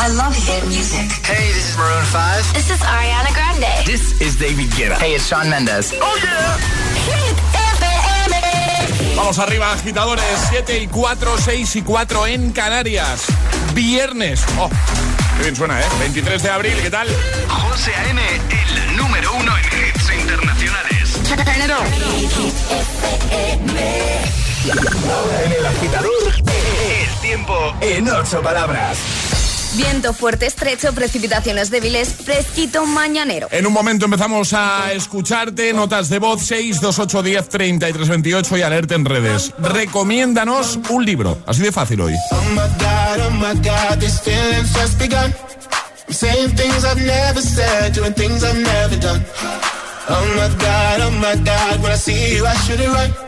I love hit music. Hey, this is Maroon 5. This is Ariana Grande. This is David Guetta. Hey, it's Shawn Mendes. Oh, yeah. Hit FM. Vamos arriba, agitadores. 7 y 4, 6 y 4 en Canarias. Viernes. Oh, qué bien suena, ¿eh? 23 de abril, ¿qué tal? José A.M., el número uno en hits internacionales. Ahora en el agitador, El tiempo en ocho palabras. Viento fuerte, estrecho, precipitaciones débiles, fresquito mañanero. En un momento empezamos a escucharte, notas de voz 6, 2, 8, 10, 33, 28 y alerta en redes. Recomiéndanos un libro, así de fácil hoy. Oh my god, oh my god, these feelings just begun. I'm saying things I've never said, doing things I've never done. Oh my god, oh my god, when I see you, I should it right.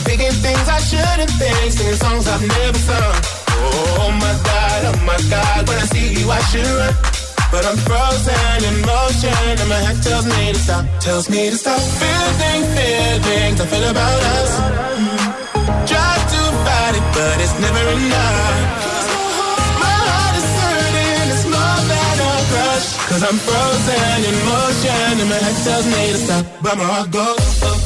I'm thinking things I shouldn't think, singing songs I've never sung. Oh my god, oh my god, when I see you I should run. But I'm frozen in motion and my head tells me to stop, tells me to stop. Feeling, feelings I feel about us. Try to fight it, but it's never enough. My heart is it's more than a crush. Cause I'm frozen in motion and my head tells me to stop, but my heart goes.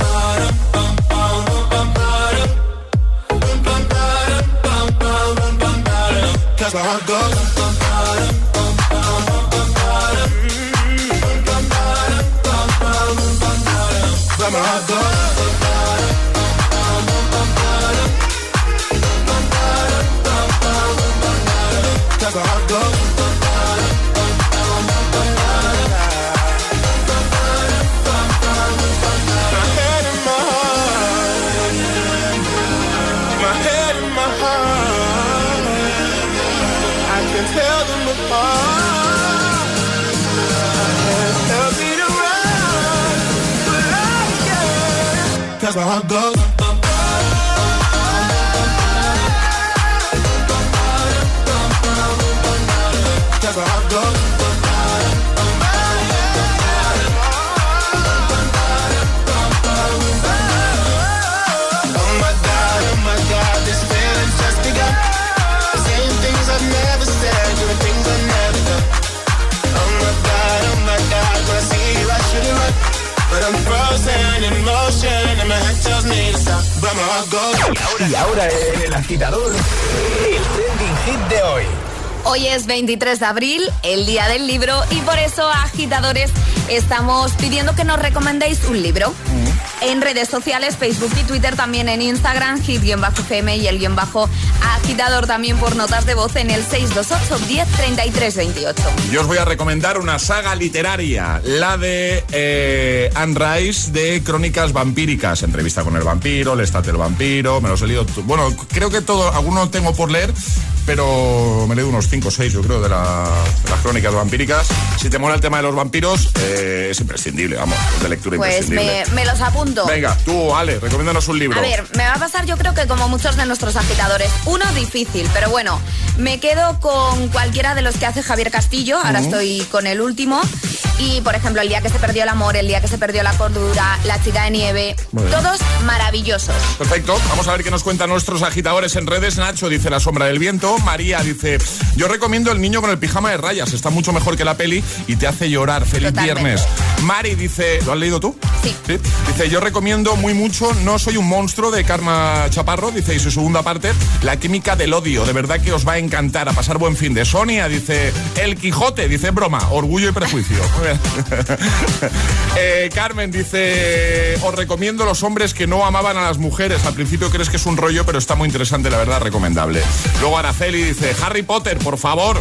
But my heart goes. Goes. Cause my. Oh my god, oh my god, this just begun. Things I've never said, doing things I've never done. Oh my god, oh my god, I see you I should. But I'm frozen in motion Y ahora en el agitador, el trending hit de hoy. Hoy es 23 de abril, el día del libro, y por eso, agitadores, estamos pidiendo que nos recomendéis un libro. En redes sociales, Facebook y Twitter, también en Instagram, hit-fm y el guion bajo agitador también por notas de voz en el 628 10 33 28. Yo os voy a recomendar una saga literaria, la de eh, Anne Rice de Crónicas Vampíricas, entrevista con el vampiro, el estate del vampiro, me los he leído, bueno, creo que todo, algunos tengo por leer, pero me leído unos 5 o 6, yo creo, de, la- de las Crónicas Vampíricas. Si te mola el tema de los vampiros, eh, es imprescindible, vamos, de lectura Pues imprescindible. me, me los apunto. Venga, tú, Ale, recomiéndanos un libro. A ver, me va a pasar yo creo que como muchos de nuestros agitadores. Uno difícil, pero bueno, me quedo con cualquiera de los que hace Javier Castillo. Ahora estoy con el último. Y, por ejemplo, el día que se perdió el amor, el día que se perdió la cordura, la chica de nieve. Todos maravillosos. Perfecto, vamos a ver qué nos cuentan nuestros agitadores en redes. Nacho dice La sombra del viento. María dice, yo recomiendo El niño con el pijama de rayas. Está mucho mejor que la peli y te hace llorar. Feliz Totalmente. viernes. Mari dice, ¿lo has leído tú? Sí. Dice, yo recomiendo muy mucho No soy un monstruo de Karma Chaparro. Dice, y su segunda parte, La química del odio. De verdad que os va a encantar. A pasar buen fin de Sonia. Dice, El Quijote. Dice, broma, orgullo y prejuicio. Eh, Carmen dice, os recomiendo Los hombres que no amaban a las mujeres. Al principio crees que es un rollo, pero está muy interesante, la verdad, recomendable. Luego Araceli dice, Harry Potter, por favor.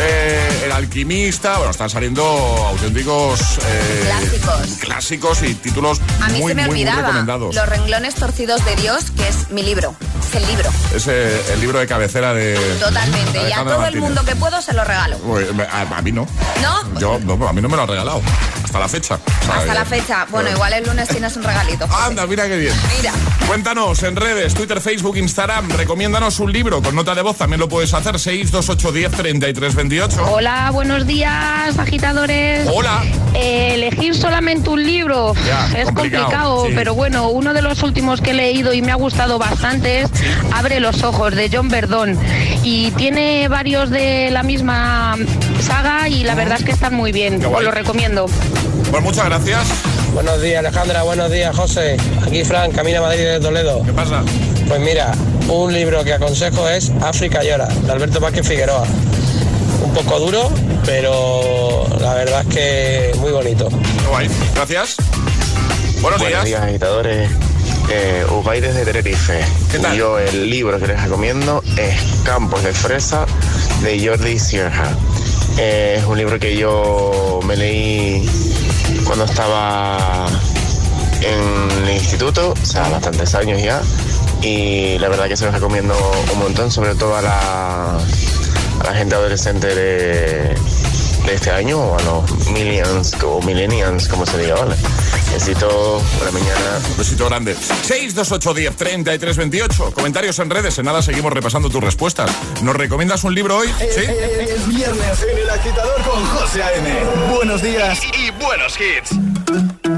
Eh, el alquimista, bueno, están saliendo auténticos eh, Clásicos. clásicos y títulos A mí muy, se me muy, muy olvidaba. recomendados. Los renglones torcidos de Dios, que es mi libro. Es el libro. Es eh, el libro de cabecera de. Totalmente. Y a todo el mundo que puedo se lo regalo. A, a mí no. ¿No? Yo, no, a mí no me lo ha regalado. Hasta la fecha. Hasta la fecha. Bueno, igual el lunes tienes un regalito. José. Anda, mira qué bien. Mira. Cuéntanos en redes, Twitter, Facebook, Instagram. Recomiéndanos un libro con nota de voz. También lo puedes hacer. 628 10 33 28. Hola, buenos días, agitadores. Hola. Eh, elegir solamente un libro Ya, es complicado, complicado, sí. pero bueno, uno de los últimos que he leído y me ha gustado bastante es Abre los ojos de John Verdón y tiene varios de la misma saga y la verdad es que están muy bien, os lo recomiendo. Pues muchas gracias. Buenos días Alejandra, buenos días José. Aquí Fran, Camina Madrid de Toledo. ¿Qué pasa? Pues mira, un libro que aconsejo es África llora, de Alberto Vázquez Figueroa. Un poco duro, pero la verdad es que muy bonito. Guay. Gracias. Buenos, Buenos días, agitadores. Eh, Ubay desde Tenerife. ¿Qué tal? Yo el libro que les recomiendo es Campos de Fresa de Jordi Sierra. Eh, es un libro que yo me leí cuando estaba en el instituto, o sea, bastantes años ya. Y la verdad que se los recomiendo un montón, sobre todo a la, a la gente adolescente de, de este año o a los millennials o millennials, como se diga, ¿vale? Necesito una mañana Un besito grande. 628 10 33 28. Comentarios en redes. En nada seguimos repasando tus respuestas. ¿Nos recomiendas un libro hoy? Sí. Es viernes en el agitador con José A.M. Buenos días. Y buenos hits.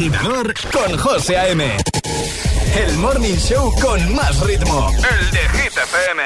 agitador con José A.M. El morning show con más ritmo. El de Hit FM.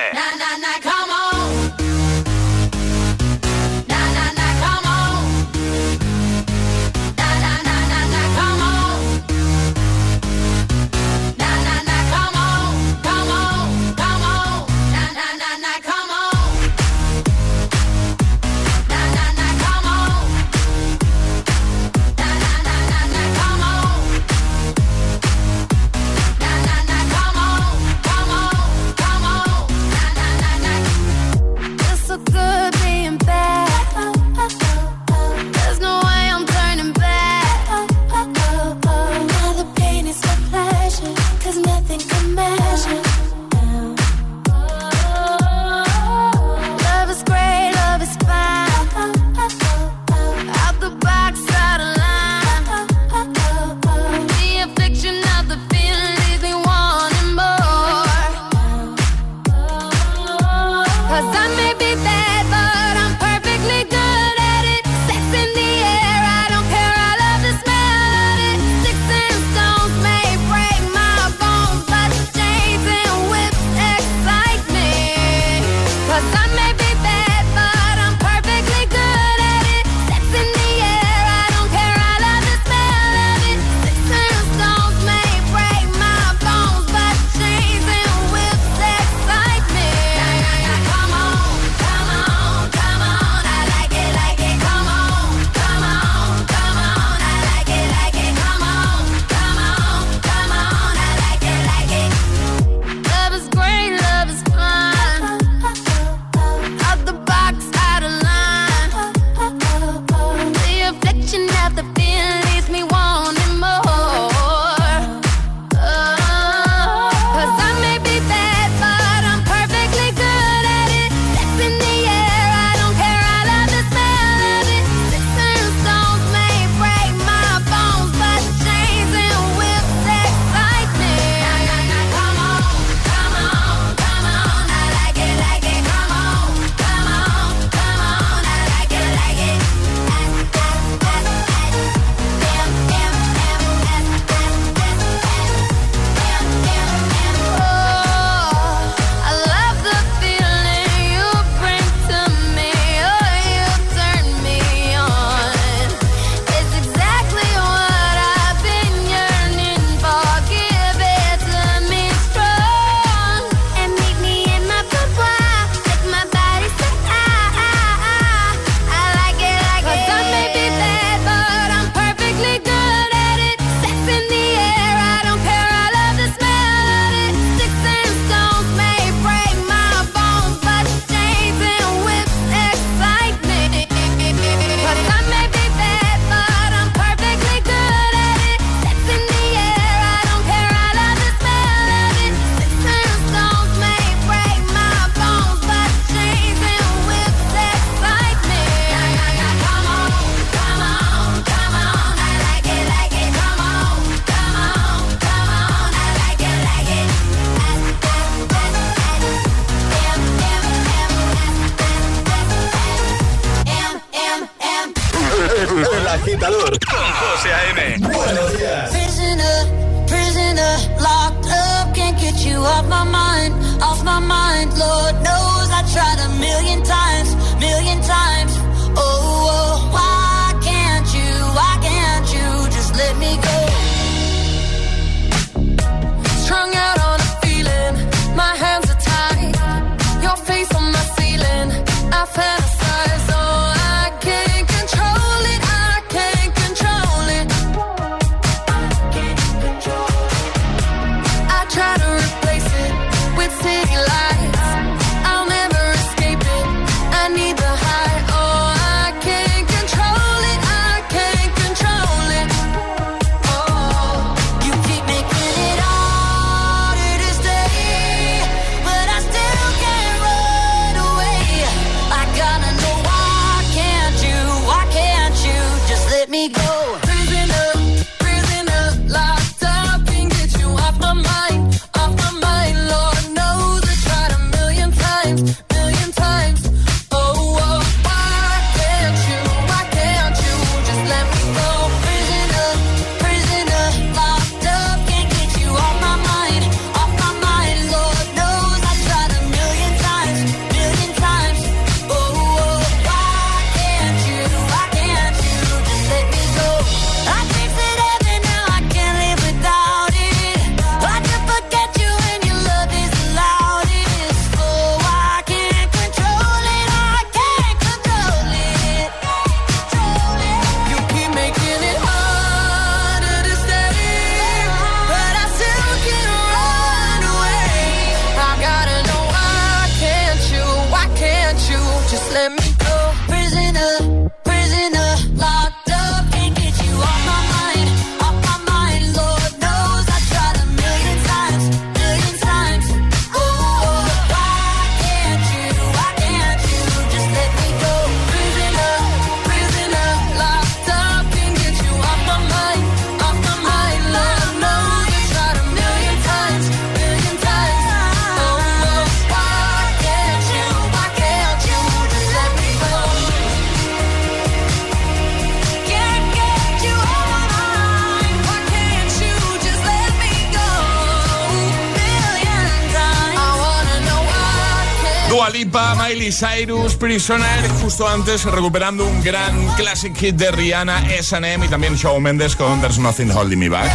Dua Lipa, Miley Cyrus, Prisoner. Justo antes recuperando un gran classic hit de Rihanna, S&M y también Shawn Mendes con There's Nothing Holding Me Back.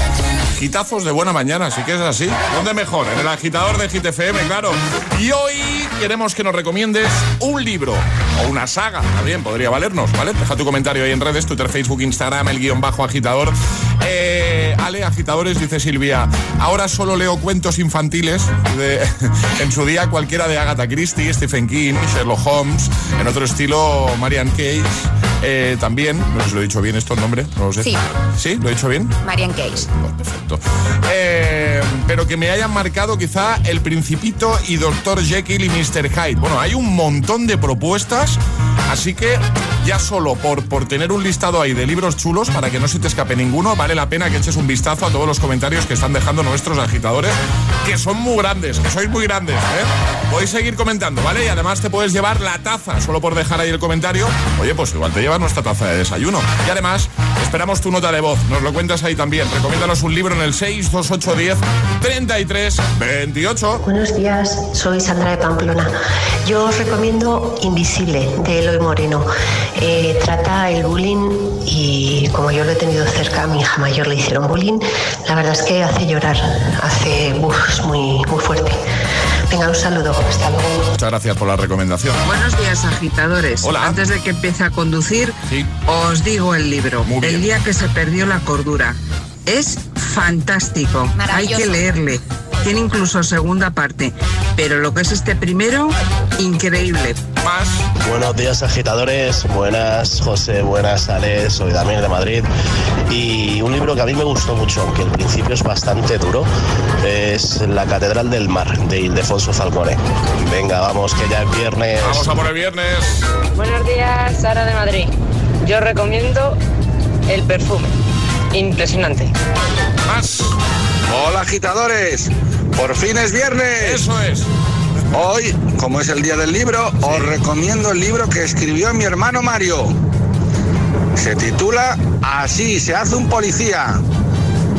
Hitazos de buena mañana, así que es así. ¿Dónde mejor? En el agitador de Hit FM, claro. Y hoy queremos que nos recomiendes un libro o una saga. También podría valernos, ¿vale? Deja tu comentario ahí en redes, Twitter, Facebook, Instagram, el guion bajo agitador. Eh, Ale, agitadores, dice Silvia. Ahora solo leo cuentos infantiles. De, en su día cualquiera de Agatha Christie, Stephen King, Sherlock Holmes. En otro estilo, Marian Cage. Eh, también, no sé si lo he dicho bien esto el nombre, no lo sé. Sí. ¿Sí? ¿Lo he dicho bien? Marian Cage. Perfecto. Eh, pero que me hayan marcado quizá El Principito y Dr. Jekyll y Mr. Hyde. Bueno, hay un montón de propuestas, así que ya solo por, por tener un listado ahí de libros chulos, para que no se te escape ninguno, vale la pena que eches un vistazo a todos los comentarios que están dejando nuestros agitadores, que son muy grandes, que sois muy grandes. ¿eh? Podéis seguir comentando, ¿vale? Y además te puedes llevar la taza, solo por dejar ahí el comentario. Oye, pues igual te llevas nuestra taza de desayuno. Y además, esperamos tu nota de voz. Nos lo cuentas ahí también. Recomiéndanos un libro en el 62810 33 28. Buenos días, soy Sandra de Pamplona. Yo os recomiendo Invisible de Eloy Moreno. Eh, trata el bullying y como yo lo he tenido cerca, a mi hija mayor le hicieron bullying. La verdad es que hace llorar, hace uf, es muy, muy fuerte. Venga, un saludo, hasta luego. Muchas gracias por la recomendación. Buenos días, agitadores. Hola. Antes de que empiece a conducir, Sí. os digo el libro. Muy bien. El día que se perdió la cordura. Es fantástico. Hay que leerle. Tiene incluso segunda parte. Pero lo que es este primero, increíble. Más. Buenos días agitadores, buenas José, buenas Ale, soy Damián de Madrid y un libro que a mí me gustó mucho, aunque al principio es bastante duro, es La Catedral del Mar de Ildefonso Falcone. Venga, vamos que ya es viernes. Vamos a por el viernes. Buenos días, Sara de Madrid. Yo recomiendo el perfume. Impresionante. Más. Hola agitadores, por fin es viernes. Eso es. Hoy, como es el día del libro, os recomiendo el libro que escribió mi hermano Mario. Se titula Así se hace un policía.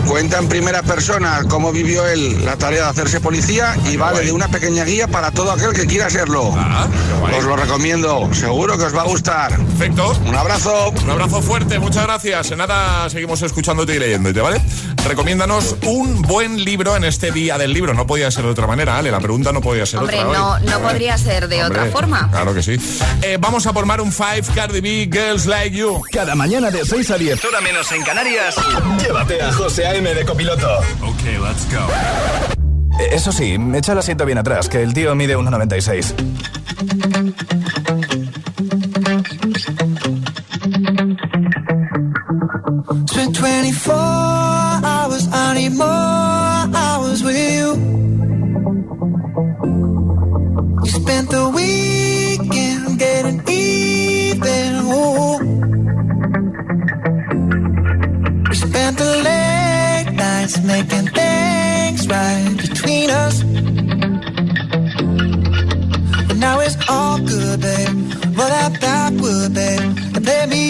Cuenta en primera persona cómo vivió él la tarea de hacerse policía y vale de una pequeña guía para todo aquel que quiera serlo. Ah. Os lo recomiendo, seguro que os va a gustar. Perfecto. Un abrazo. Un abrazo fuerte, muchas gracias. En nada seguimos escuchándote y leyéndote, ¿vale? Recomiéndanos un buen libro en este día del libro. No podía ser de otra manera, Ale. La pregunta no podía ser Hombre, otra. no, hoy. no podría ser de Hombre, otra forma. Claro que sí. Eh, vamos a formar un 5 Cardi B Girls Like You. Cada mañana de 6 a 10, Hora menos en Canarias. llévate a José A.M. de copiloto. Ok, let's go. Eh, Eso sí, echa el asiento bien atrás, que el tío mide 1,96. Spent 24 need more hours with you. You spent the weekend getting even. Ooh. We spent the late nights making things right between us. But now it's all good, babe. Roll that backward, babe, and play me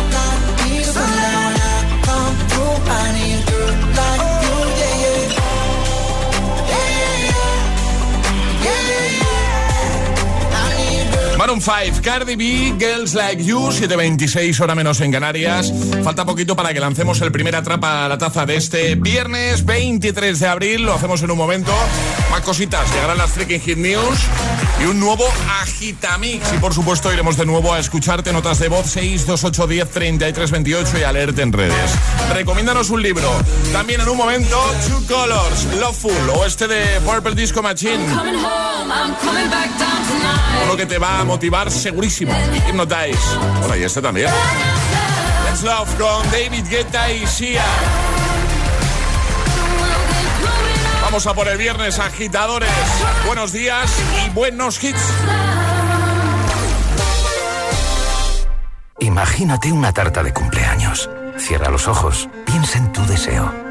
I Maroon 5, Cardi B, Girls Like You, 7.26 hora menos en Canarias. Falta poquito para que lancemos el primer atrapa a la taza de este viernes 23 de abril. Lo hacemos en un momento. Más cositas, llegarán las Freaking Hit News y un nuevo Agitamix. Y por supuesto iremos de nuevo a escucharte notas de voz 62810 3328 y alerte en redes. Recomiéndanos un libro. También en un momento, Two Colors, Loveful o este de Purple Disco Machine. Coming home, I'm coming back down tonight. Uno que te va a motivar segurísimo. Hypnotize. Bueno, y este también. Let's Love con David Guetta y Sia. Vamos a por el viernes, agitadores. Buenos días y buenos hits. Imagínate una tarta de cumpleaños. Cierra los ojos, piensa en tu deseo.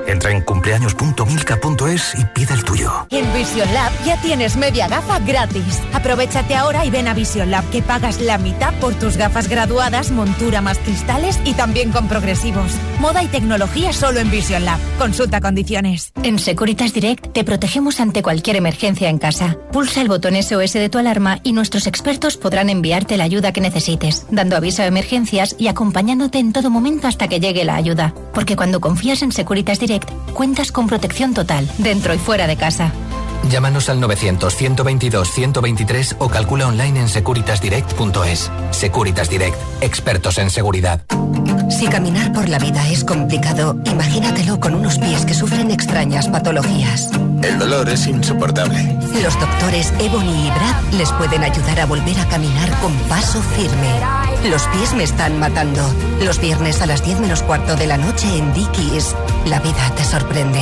Entra en cumpleaños.milka.es y pide el tuyo. En Vision Lab ya tienes media gafa gratis. Aprovechate ahora y ven a Vision Lab que pagas la mitad por tus gafas graduadas, montura más cristales y también con progresivos. Moda y tecnología solo en Vision Lab. Consulta condiciones. En Securitas Direct te protegemos ante cualquier emergencia en casa. Pulsa el botón SOS de tu alarma y nuestros expertos podrán enviarte la ayuda que necesites, dando aviso a emergencias y acompañándote en todo momento hasta que llegue la ayuda. Porque cuando confías en Securitas Direct, cuentas con protección total, dentro y fuera de casa. Llámanos al 900-122-123 o calcula online en securitasdirect.es. Securitas Direct, expertos en seguridad. Si caminar por la vida es complicado, imagínatelo con unos pies que sufren extrañas patologías. El dolor es insoportable. Los doctores Ebony y Brad les pueden ayudar a volver a caminar con paso firme. Los pies me están matando. Los viernes a las 10 menos cuarto de la noche en Dickies. La vida te sorprende.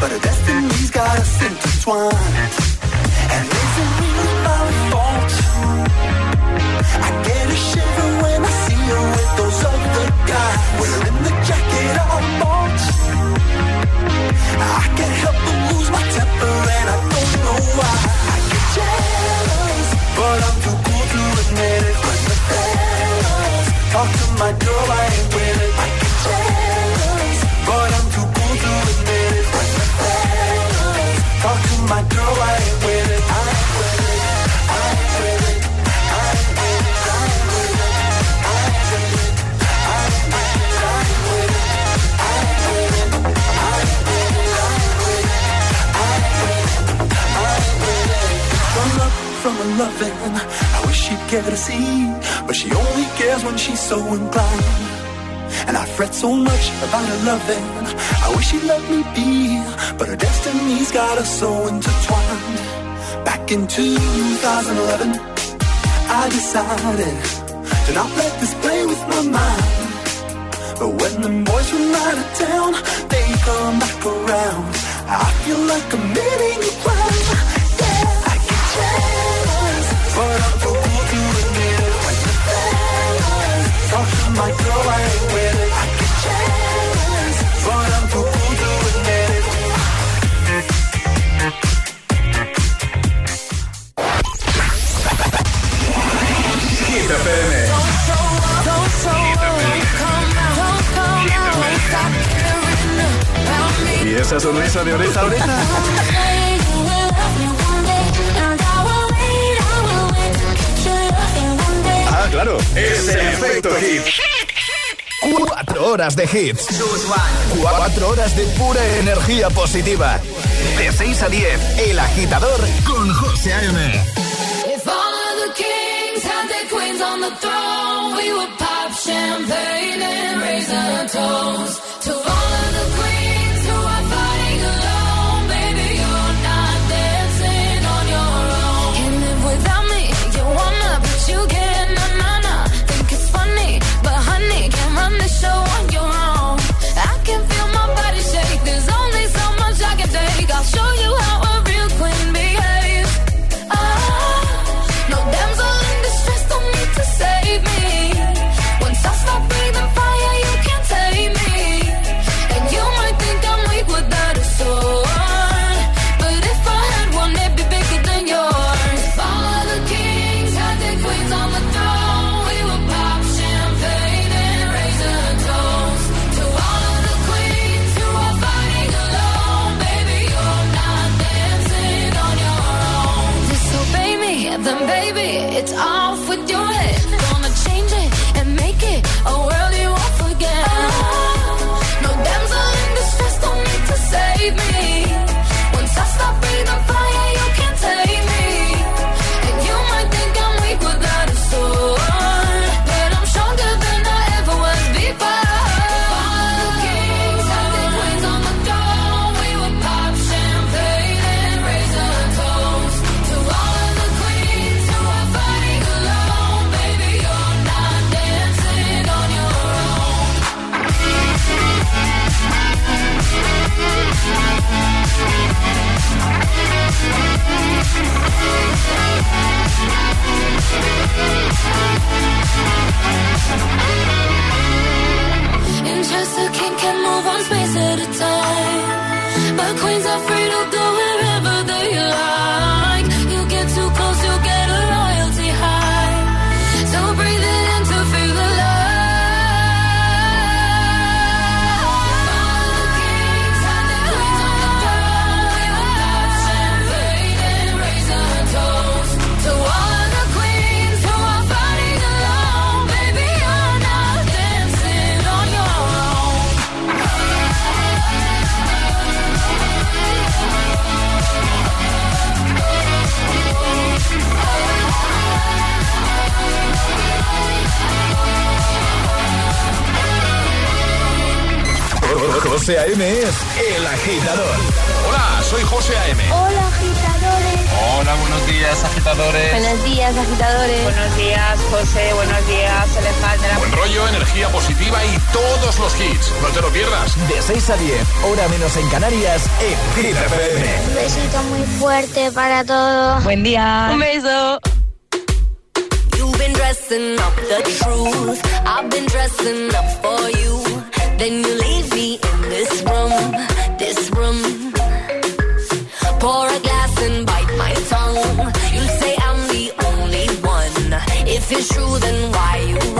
but our destiny's got us intertwined. And is it really my fault? I get a shiver when I see her with those other guys. Wearing the jacket I bought. I can't help but lose my temper and I don't know why. I get jealous, but I'm too cool to admit it. When the fellas talk to my girl, I wish she'd care to see, but she only cares when she's so inclined. And I fret so much about her loving. I wish she'd let me be, but her destiny's got us so intertwined. Back in 2011, I decided to not let this play with my mind. But when the boys from out of town, they come back around. I feel like I'm committing a crime. Y esa sonrisa de oreja a. es el efecto hit. Cuatro horas de hits. Cuatro horas de pura energía positiva. De 6 a 10, El Agitador con José A.M. If all of the kings had their queens on the throne, we would pop champagne and raise our toes to all Hola, soy José A.M. Hola, agitadores. Hola, buenos días, agitadores. Buenos días, agitadores. Buenos días, José. Buenos días, Alejandra. Buen rollo, energía positiva y todos los hits. No te lo pierdas. De 6 a 10, hora menos en Canarias, en Un besito muy fuerte para todos. Buen día. Un beso. Been dressing. I've been dressing for you. Then you If it's true, then why you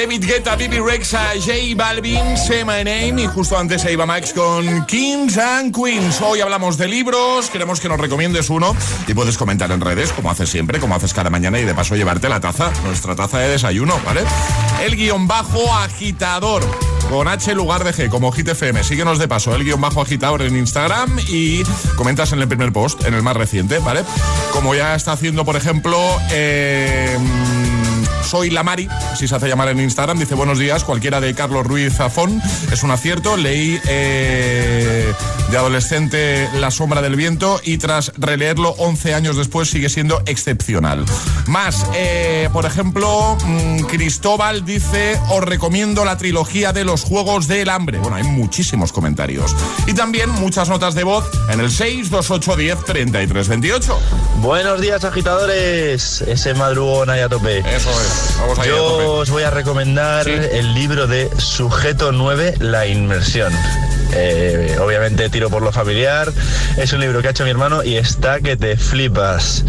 David Guetta, Bibi Rexa, J Balvin, Say My Name y justo antes se iba Max con Kings and Queens. Hoy hablamos de libros, queremos que nos recomiendes uno y puedes comentar en redes, como haces siempre, como haces cada mañana y de paso llevarte la taza, nuestra taza de desayuno, ¿vale? El guion bajo agitador. Con H lugar de G, como Hit FM. Síguenos de paso, el guion bajo agitador en Instagram y comentas en el primer post, en el más reciente, ¿vale? Como ya está haciendo, por ejemplo, eh, soy la Mari, así se hace llamar en Instagram. Dice buenos días, cualquiera de Carlos Ruiz Zafón. Es un acierto. Leí eh, de adolescente La sombra del viento y tras releerlo 11 años después sigue siendo excepcional. Más, eh, por ejemplo, mm, Cristóbal dice os recomiendo la trilogía de los Juegos del Hambre. Bueno, hay muchísimos comentarios. Y también muchas notas de voz en el 62810 3328. Buenos días, agitadores. Ese madrugón ahí a tope. Eso es. Vamos ahí a Yo os voy a recomendar el libro de Sujeto 9, La Inmersión. Eh, obviamente tiro por lo familiar. Es un libro que ha hecho mi hermano y está que te flipas.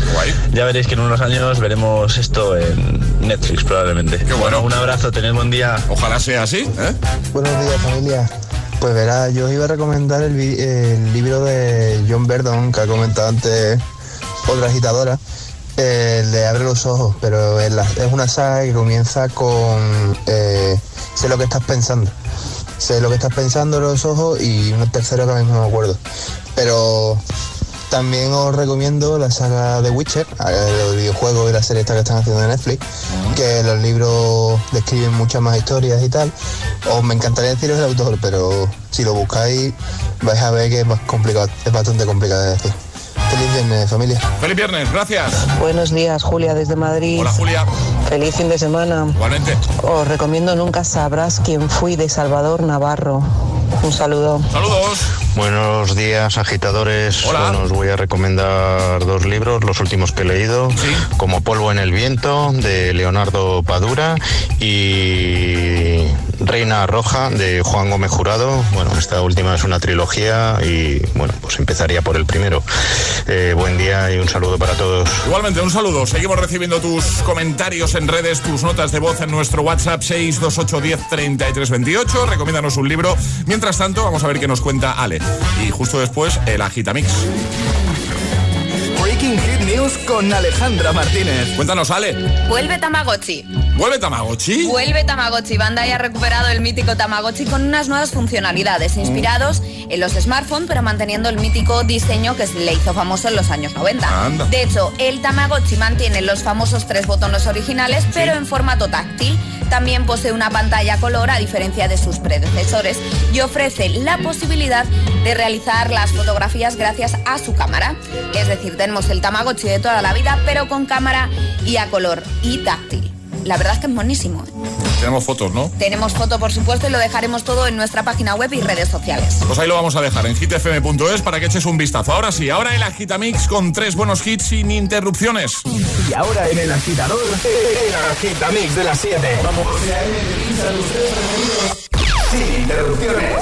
Ya veréis que en unos años veremos esto en Netflix probablemente. Qué bueno. Un abrazo, tened buen día. Ojalá sea así. ¿eh? Buenos días familia. Pues verá, yo os iba a recomendar el, el libro de John Verdon que ha comentado antes otra agitadora, el de Abre los ojos, pero es, la- es una saga que comienza con eh, Sé lo que estás pensando. Sé lo que estás pensando en los ojos y un tercero que ahora mismo no me acuerdo. Pero también os recomiendo la saga de Witcher, eh, los videojuegos y la serie esta que están haciendo en Netflix, que los libros describen muchas más historias y tal. Os me encantaría deciros el autor, pero si lo buscáis vais a ver que es más complicado, es bastante complicado de decir. Feliz viernes, familia. Feliz viernes, gracias. Buenos días, Julia, desde Madrid. Hola, Julia. Feliz fin de semana. Igualmente. Os recomiendo Nunca sabrás quién fui de Salvador Navarro. Un saludo. Saludos. Buenos días, agitadores. Hola. Bueno, os voy a recomendar dos libros, los últimos que he leído, como Polvo en el Viento, de Leonardo Padura, y Reina Roja, de Juan Gómez Jurado. Bueno, esta última es una trilogía y, bueno, pues empezaría por el primero. Eh, buen día y un saludo para todos. Igualmente, un saludo. Seguimos recibiendo tus comentarios en redes, tus notas de voz en nuestro WhatsApp 628103328. Recomiéndanos un libro. Mientras tanto, vamos a ver qué nos cuenta Ale. Y justo después, el Agitamix. News con Alejandra Martínez. Cuéntanos, Ale. Vuelve Tamagotchi. ¿Vuelve Tamagotchi? Vuelve Tamagotchi. Bandai ha recuperado el mítico Tamagotchi con unas nuevas funcionalidades inspirados en los smartphones, pero manteniendo el mítico diseño que le hizo famoso en los años 90. Anda. De hecho, el Tamagotchi mantiene los famosos tres botones originales, pero en formato táctil. También posee una pantalla color a diferencia de sus predecesores y ofrece la posibilidad de realizar las fotografías gracias a su cámara. Es decir, tenemos el Tamagotchi de toda la vida, pero con cámara y a color y táctil. La verdad es que es monísimo. ¿eh? Tenemos fotos, ¿no? Tenemos foto, por supuesto, y lo dejaremos todo en nuestra página web y redes sociales. Pues ahí lo vamos a dejar en hitfm.es para que eches un vistazo. Ahora sí, ahora el Agitamix con tres buenos hits sin interrupciones. Y ahora en el agitador, el agitamix de las 7. Vamos. Sin interrupciones.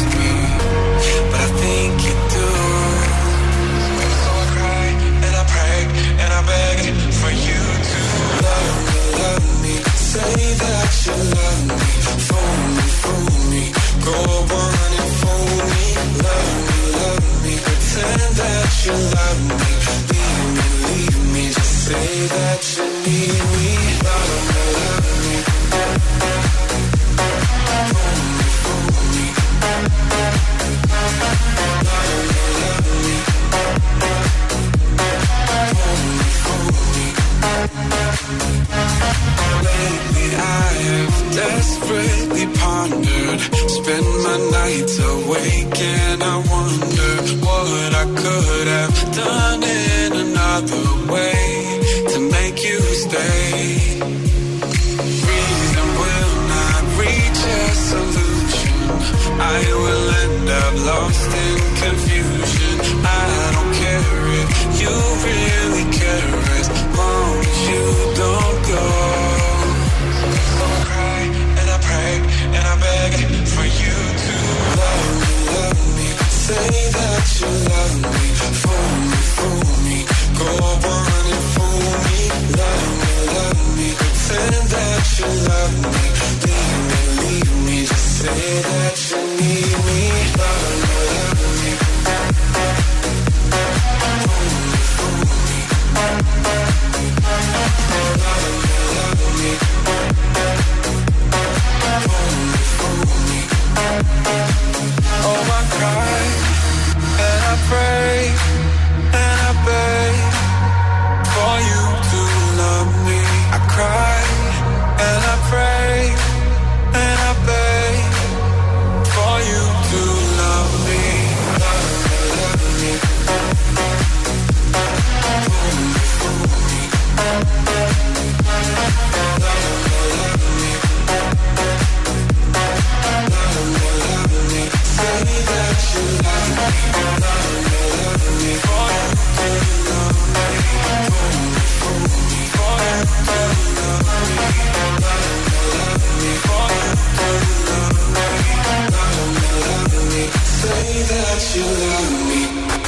Say that you love me, phone me, phone me. Go on and phone me, love me, love me. Pretend that you love me, leave me, leave me. Just say that you need me.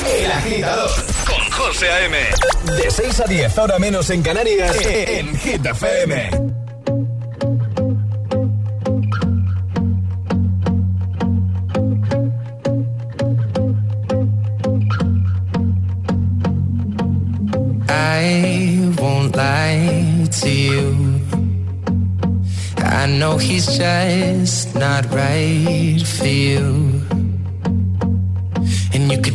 El agitador José A.M. De 6 a 10, ahora menos en Canarias, en Hit FM. I won't lie to you. I know he's just not right for you.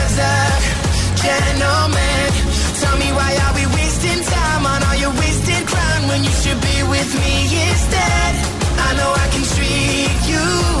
a gentleman. Tell me why are we wasting time on all your wasted crown when you should be with me instead? I know I can treat you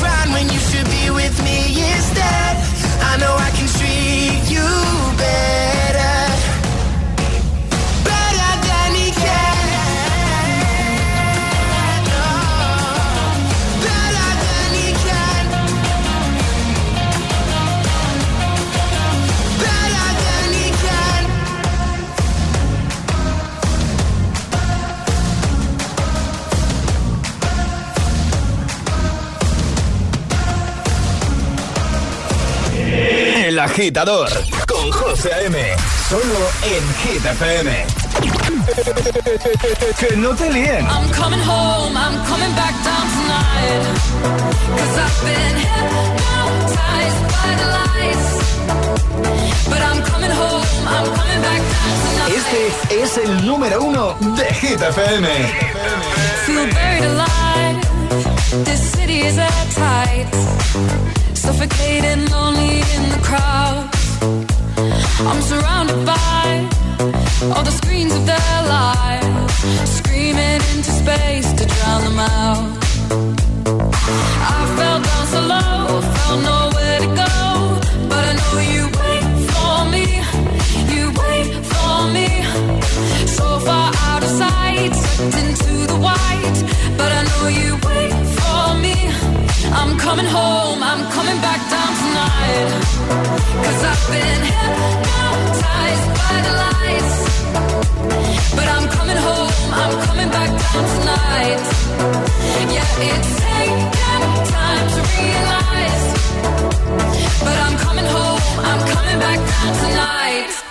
Agitador con José A.M. Solo en Hit FM. que no te líen. I'm coming home, I'm coming back down tonight. Cause I've been hypnotized by the lights. But I'm coming home, I'm coming back down tonight. Este es el número uno de Hit FM. Feel buried alive. This city is at tight. Suffocating, lonely in the crowd. I'm surrounded by all the screens of their lives, screaming into space to drown them out. I fell down so low, felt nowhere to go, but I know you wait for me, you wait out of sight, sucked into the white, but I know you wait for me. I'm coming home, I'm coming back down tonight. Cause I've been hypnotized by the lights. But I'm coming home, I'm coming back down tonight. Yeah, it's taken time to realize. But I'm coming home, I'm coming back down tonight.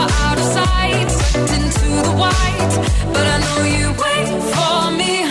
sucked into the white. But I know you wait for me.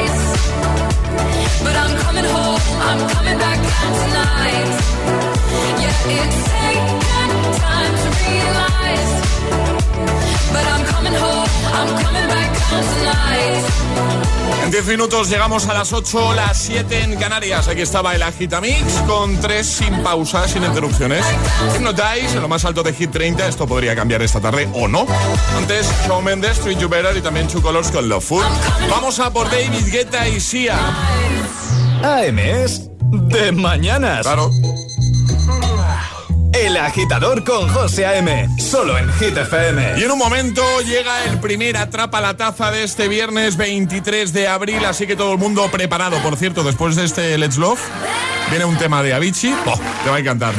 The lights. But I'm coming home, I'm coming back down tonight. Yeah, it's taken time to realize. But I'm coming home, I'm coming back down tonight. En 10 minutos llegamos a las 8, las 7 en Canarias. Aquí estaba el Agitamix con tres sin pausas, sin interrupciones. Hypnotize en lo más alto de Hit 30. Esto podría cambiar esta tarde o no. Antes, Shawn Mendes, Treat You Better y también Two Colors con Love Food. Vamos a por David Guetta y Sia. AM es de mañanas. Claro. El agitador con José A.M. Solo en Hit FM. Y en un momento llega el primer Atrapa la Taza de este viernes 23 de abril, así que todo el mundo preparado. Por cierto, después de este Let's Love, viene un tema de Avicii. Oh, te va a encantar.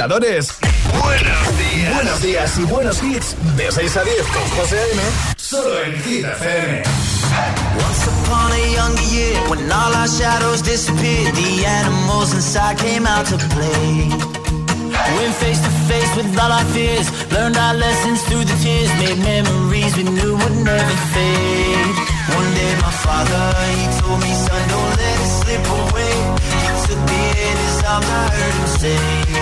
Agitadores. Buenos días. Buenos días y buenos hits. De 6 a 10 con José A.M. Solo en Hit FM. Once upon a younger year, when all our shadows disappeared, the animals inside came out to play. Went face to face with all our fears, learned our lessons through the tears, made memories we knew would never fade. One day my father, he told me, son, don't let it slip away. He took me in his arms, I heard him say,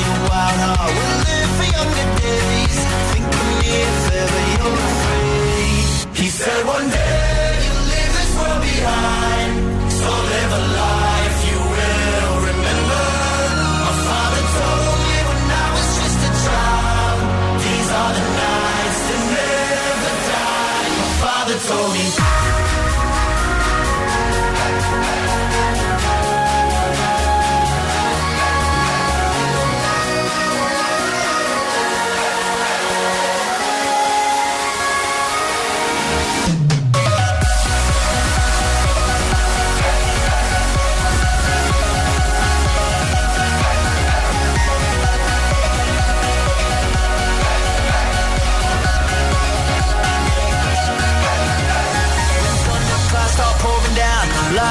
your wild heart will live for younger days. Think of me if ever you're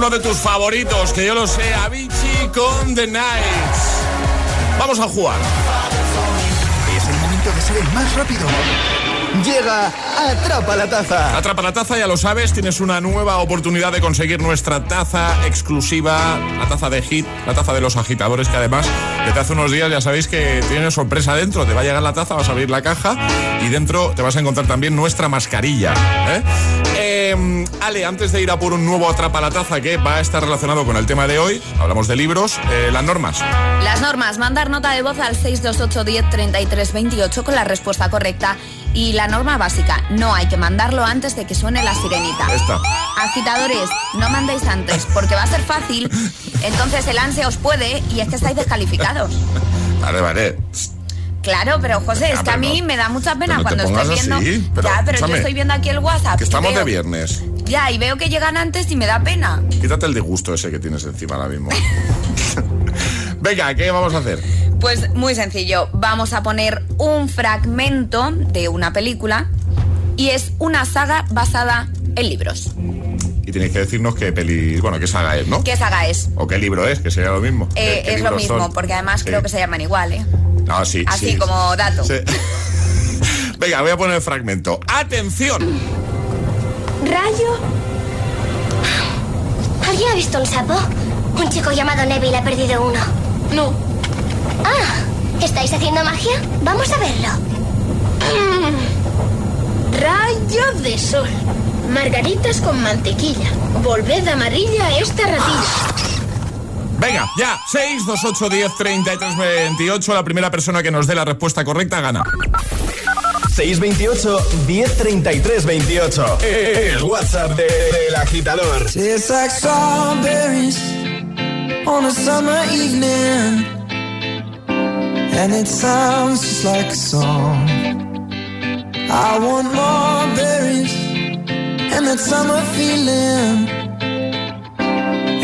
uno de tus favoritos, que yo lo sé, Avicii con The Nights. Vamos a jugar. Es el momento de ser el más rápido. Llega Atrapa la Taza. Atrapa la taza, ya lo sabes, tienes una nueva oportunidad de conseguir nuestra taza exclusiva, la taza de hit, la taza de los agitadores, que además desde hace unos días ya sabéis que tiene sorpresa dentro. Te va a llegar la taza, vas a abrir la caja y dentro te vas a encontrar también nuestra mascarilla. ¿eh? Eh, Ale, antes de ir a por un nuevo Atrapa la taza que va a estar relacionado con el tema de hoy, hablamos de libros, eh, las normas. Las normas, mandar nota de voz al 628 10 33 28 con la respuesta correcta. Y la norma básica, no hay que mandarlo antes de que suene la sirenita. Esta. Agitadores, no mandéis antes, porque va a ser fácil. Entonces el ansia os puede y es que estáis descalificados. Vale, vale. Claro, pero José, es Ya, que a mí no- me da mucha pena pero cuando estoy viendo. así, pero ya, pero yo estoy viendo aquí el WhatsApp. Que estamos de viernes. Ya, y veo que llegan antes y me da pena. Quítate el disgusto ese que tienes encima ahora mismo. Venga, ¿qué vamos a hacer? Pues muy sencillo, vamos a poner un fragmento de una película y es una saga basada en libros. Y tenéis que decirnos qué peli, bueno, qué saga es, ¿no? ¿Qué saga es? O qué libro es, que sería lo mismo. Eh, ¿Qué- qué es lo mismo, son? porque además Sí. creo que se llaman igual, ¿eh? No, sí, Así sí. como dato. Sí. Venga, voy a poner el fragmento. ¡Atención! ¿Rayo? ¿Alguien ha visto un sapo? Un chico llamado Neville ha perdido uno. No. Ah, ¿estáis haciendo magia? Vamos a verlo. Rayo de sol. Margaritas con mantequilla. Volved amarilla a esta ratilla. Venga, ya, 6, 2, 8, 10, 33, 28. La primera persona que nos dé la respuesta correcta gana. 628 1033 28. El WhatsApp del de, agitador. It's like strawberries on a summer evening. And it sounds just like a song. I want more berries and that summer feeling.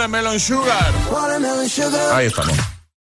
Watermelon Sugar. Watermelon Sugar. Ahí estamos.